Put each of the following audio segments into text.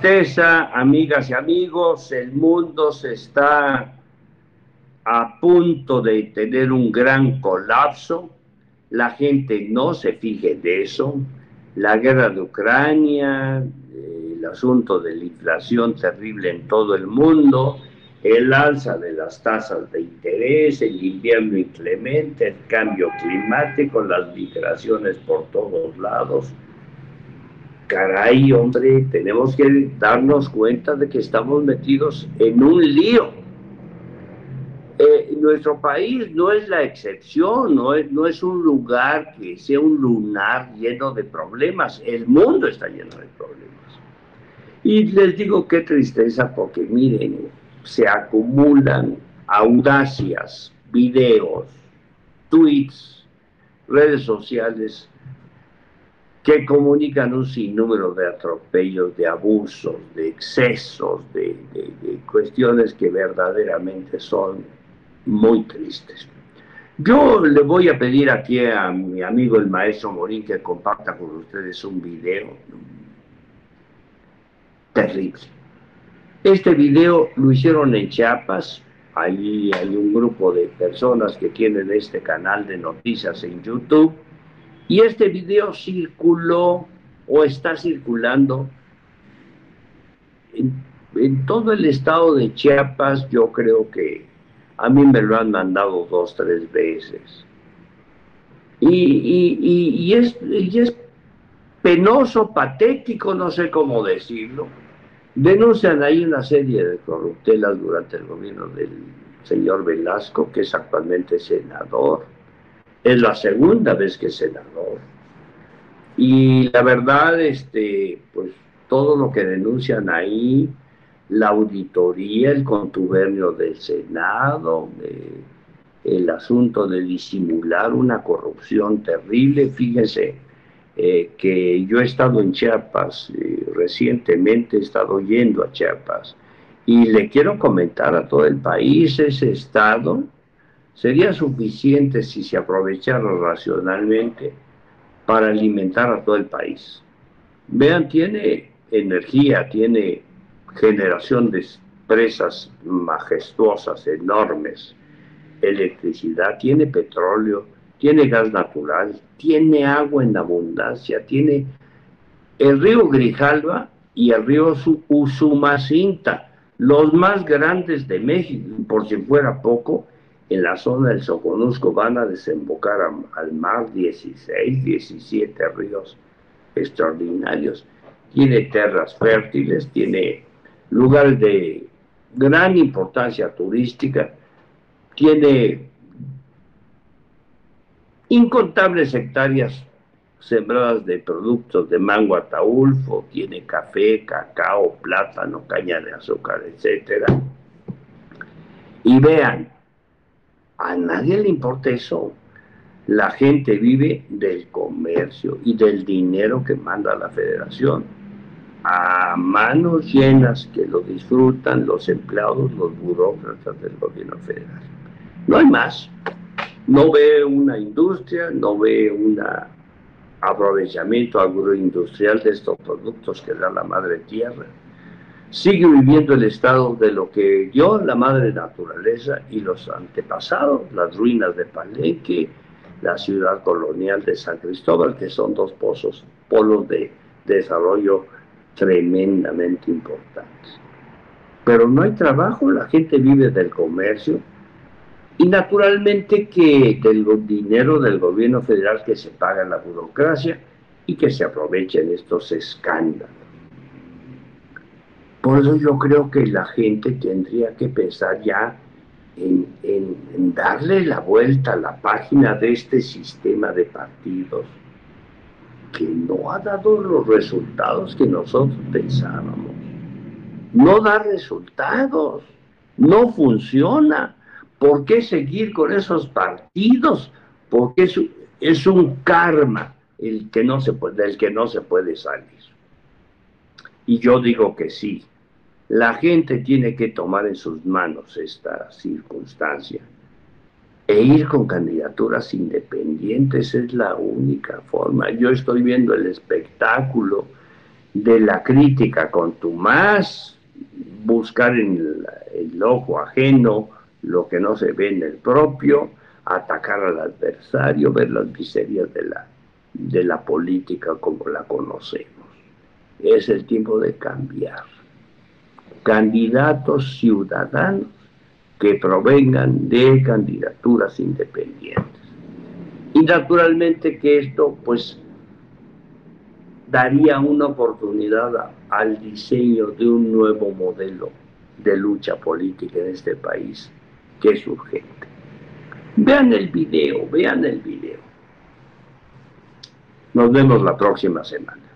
tristeza, amigas y amigos, el mundo se está a punto de tener un gran colapso. La gente no se fije de eso. La guerra de Ucrania, el asunto de la inflación terrible en todo el mundo, el alza de las tasas de interés, el invierno inclemente, el cambio climático, las migraciones por todos lados caray, hombre, tenemos que darnos cuenta de que estamos metidos en un lío. Eh, nuestro país no es la excepción, no es, no es un lugar que sea un lunar lleno de problemas, el mundo está lleno de problemas. Y les digo qué tristeza porque miren, se acumulan audacias, videos, tweets, redes sociales que comunican un sinnúmero de atropellos, de abusos, de excesos, de, cuestiones que verdaderamente son muy tristes. Yo le voy a pedir aquí a mi amigo el maestro Morín que comparta con ustedes un video terrible. Este video lo hicieron en Chiapas, ahí hay un grupo de personas que tienen este canal de noticias en YouTube y este video circuló o está circulando en, todo el estado de Chiapas, yo creo que a mí me lo han mandado dos, tres veces. Y, es, y es penoso, patético, no sé cómo decirlo. Denuncian ahí una serie de corruptelas durante el gobierno del señor Velasco, que es actualmente senador es la segunda vez que senador. Y la verdad, este, pues todo lo que denuncian ahí, la auditoría, el contubernio del Senado, el asunto de disimular una corrupción terrible. Fíjense eh, que yo he estado en Chiapas, eh, recientemente he estado yendo a Chiapas, y le quiero comentar a todo el país ese estado sería suficiente si se aprovechara racionalmente para alimentar a todo el país. Vean, tiene energía, tiene generación de presas majestuosas, enormes, electricidad, tiene petróleo, tiene gas natural, tiene agua en abundancia, tiene el río Grijalva y el río Usumacinta, los más grandes de México, por si fuera poco, en la zona del Soconusco van a desembocar al mar 16, 17 ríos extraordinarios. Tiene tierras fértiles, tiene lugares de gran importancia turística, tiene incontables hectáreas sembradas de productos de mango ataulfo, tiene café, cacao, plátano, caña de azúcar, etc. Y vean, a nadie le importa eso. La gente vive del comercio y del dinero que manda la federación. A manos llenas que lo disfrutan los empleados, los burócratas del gobierno federal. No hay más. No ve una industria, no ve un aprovechamiento agroindustrial de estos productos que da la madre tierra sigue viviendo el estado de lo que dio la madre naturaleza y los antepasados, las ruinas de Palenque, la ciudad colonial de San Cristóbal, que son dos pozos, polos de desarrollo tremendamente importantes. Pero no hay trabajo, la gente vive del comercio y naturalmente que del dinero del gobierno federal que se paga en la burocracia y que se aprovechen estos escándalos. Por eso yo creo que la gente tendría que pensar ya en, darle la vuelta a la página de este sistema de partidos que no ha dado los resultados que nosotros pensábamos. No da resultados, no funciona. ¿Por qué seguir con esos partidos? Porque es, un karma el que no se del que no se puede salir. Y yo digo que sí, la gente tiene que tomar en sus manos esta circunstancia e ir con candidaturas independientes es la única forma. Yo estoy viendo el espectáculo de la crítica con tu más, buscar en el, ojo ajeno lo que no se ve en el propio, atacar al adversario, ver las miserias de la, de la política como la conocemos. Es el tiempo de cambiar. Candidatos ciudadanos que provengan de candidaturas independientes. Y naturalmente que esto pues daría una oportunidad al diseño de un nuevo modelo de lucha política en este país que es urgente. Vean el video, vean el video. Nos vemos la próxima semana.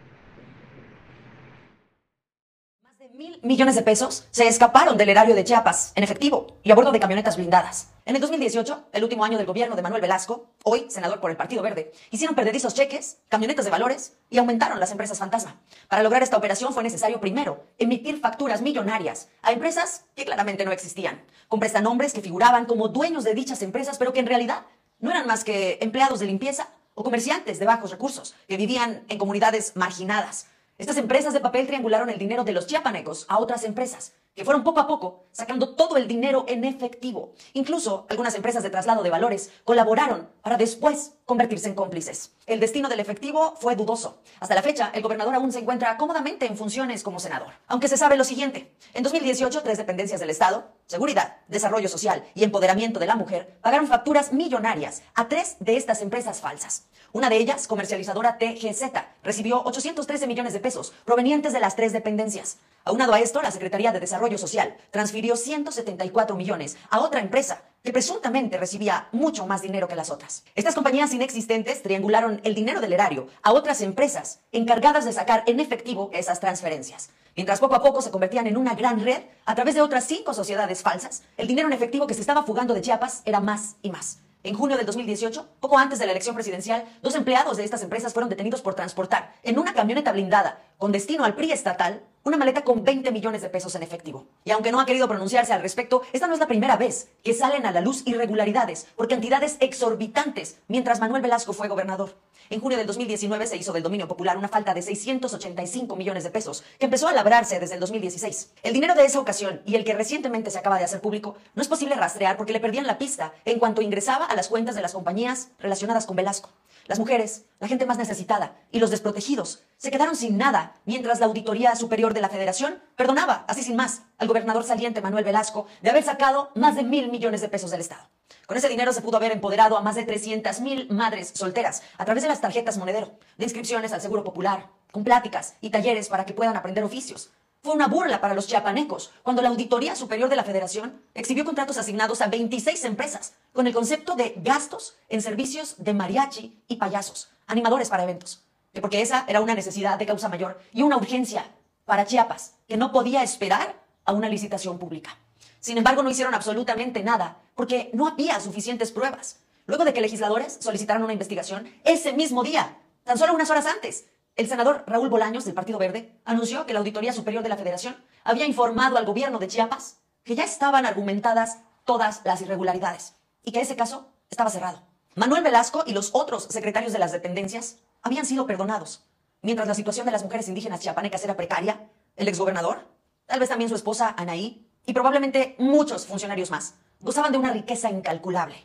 Mil millones de pesos se escaparon del erario de Chiapas en efectivo y a bordo de camionetas blindadas. En el 2018, el último año del gobierno de Manuel Velasco, hoy senador por el Partido Verde, hicieron perdedizos cheques, camionetas de valores y aumentaron las empresas fantasma. Para lograr esta operación fue necesario primero emitir facturas millonarias a empresas que claramente no existían, con prestanombres que figuraban como dueños de dichas empresas, pero que en realidad no eran más que empleados de limpieza o comerciantes de bajos recursos que vivían en comunidades marginadas estas empresas de papel triangularon el dinero de los chiapanecos a otras empresas, que fueron poco a poco sacando todo el dinero en efectivo. Incluso algunas empresas de traslado de valores colaboraron para después convertirse en cómplices. El destino del efectivo fue dudoso. Hasta la fecha, el gobernador aún se encuentra cómodamente en funciones como senador. Aunque se sabe lo siguiente. En 2018, tres dependencias del Estado, Seguridad, Desarrollo Social y Empoderamiento de la Mujer, pagaron facturas millonarias a tres de estas empresas falsas. Una de ellas, comercializadora TGZ, recibió 813 millones de pesos provenientes de las tres dependencias. Aunado a esto, la Secretaría de Desarrollo Social transfirió 174 millones a otra empresa que presuntamente recibía mucho más dinero que las otras. Estas compañías inexistentes triangularon el dinero del erario a otras empresas encargadas de sacar en efectivo esas transferencias. Mientras poco a poco se convertían en una gran red, a través de otras cinco sociedades falsas, el dinero en efectivo que se estaba fugando de Chiapas era más y más. En junio del 2018, poco antes de la elección presidencial, dos empleados de estas empresas fueron detenidos por transportar en una camioneta blindada con destino al PRI estatal una maleta con 20 millones de pesos en efectivo. Y aunque no ha querido pronunciarse al respecto, esta no es la primera vez que salen a la luz irregularidades por cantidades exorbitantes mientras Manuel Velasco fue gobernador. En junio del 2019 se hizo del dominio popular una falta de 685 millones de pesos, que empezó a labrarse desde el 2016. El dinero de esa ocasión y el que recientemente se acaba de hacer público no es posible rastrear porque le perdían la pista en cuanto ingresaba a las cuentas de las compañías relacionadas con Velasco. Las mujeres, la gente más necesitada y los desprotegidos se quedaron sin nada mientras la Auditoría Superior de la Federación perdonaba, así sin más, al gobernador saliente Manuel Velasco de haber sacado más de mil millones de pesos del Estado. Con ese dinero se pudo haber empoderado a más de 300 mil madres solteras a través de las tarjetas monedero, de inscripciones al Seguro Popular, con pláticas y talleres para que puedan aprender oficios. Fue una burla para los chiapanecos cuando la Auditoría Superior de la Federación exhibió contratos asignados a 26 empresas con el concepto de gastos en servicios de mariachi y payasos, animadores para eventos. Porque esa era una necesidad de causa mayor y una urgencia para Chiapas que no podía esperar a una licitación pública. Sin embargo, no hicieron absolutamente nada porque no había suficientes pruebas. Luego de que legisladores solicitaron una investigación ese mismo día, tan solo unas horas antes, el senador Raúl Bolaños del Partido Verde anunció que la Auditoría Superior de la Federación había informado al gobierno de Chiapas que ya estaban argumentadas todas las irregularidades y que ese caso estaba cerrado. Manuel Velasco y los otros secretarios de las dependencias habían sido perdonados. Mientras la situación de las mujeres indígenas chiapanecas era precaria, el exgobernador, tal vez también su esposa Anaí, y probablemente muchos funcionarios más, gozaban de una riqueza incalculable.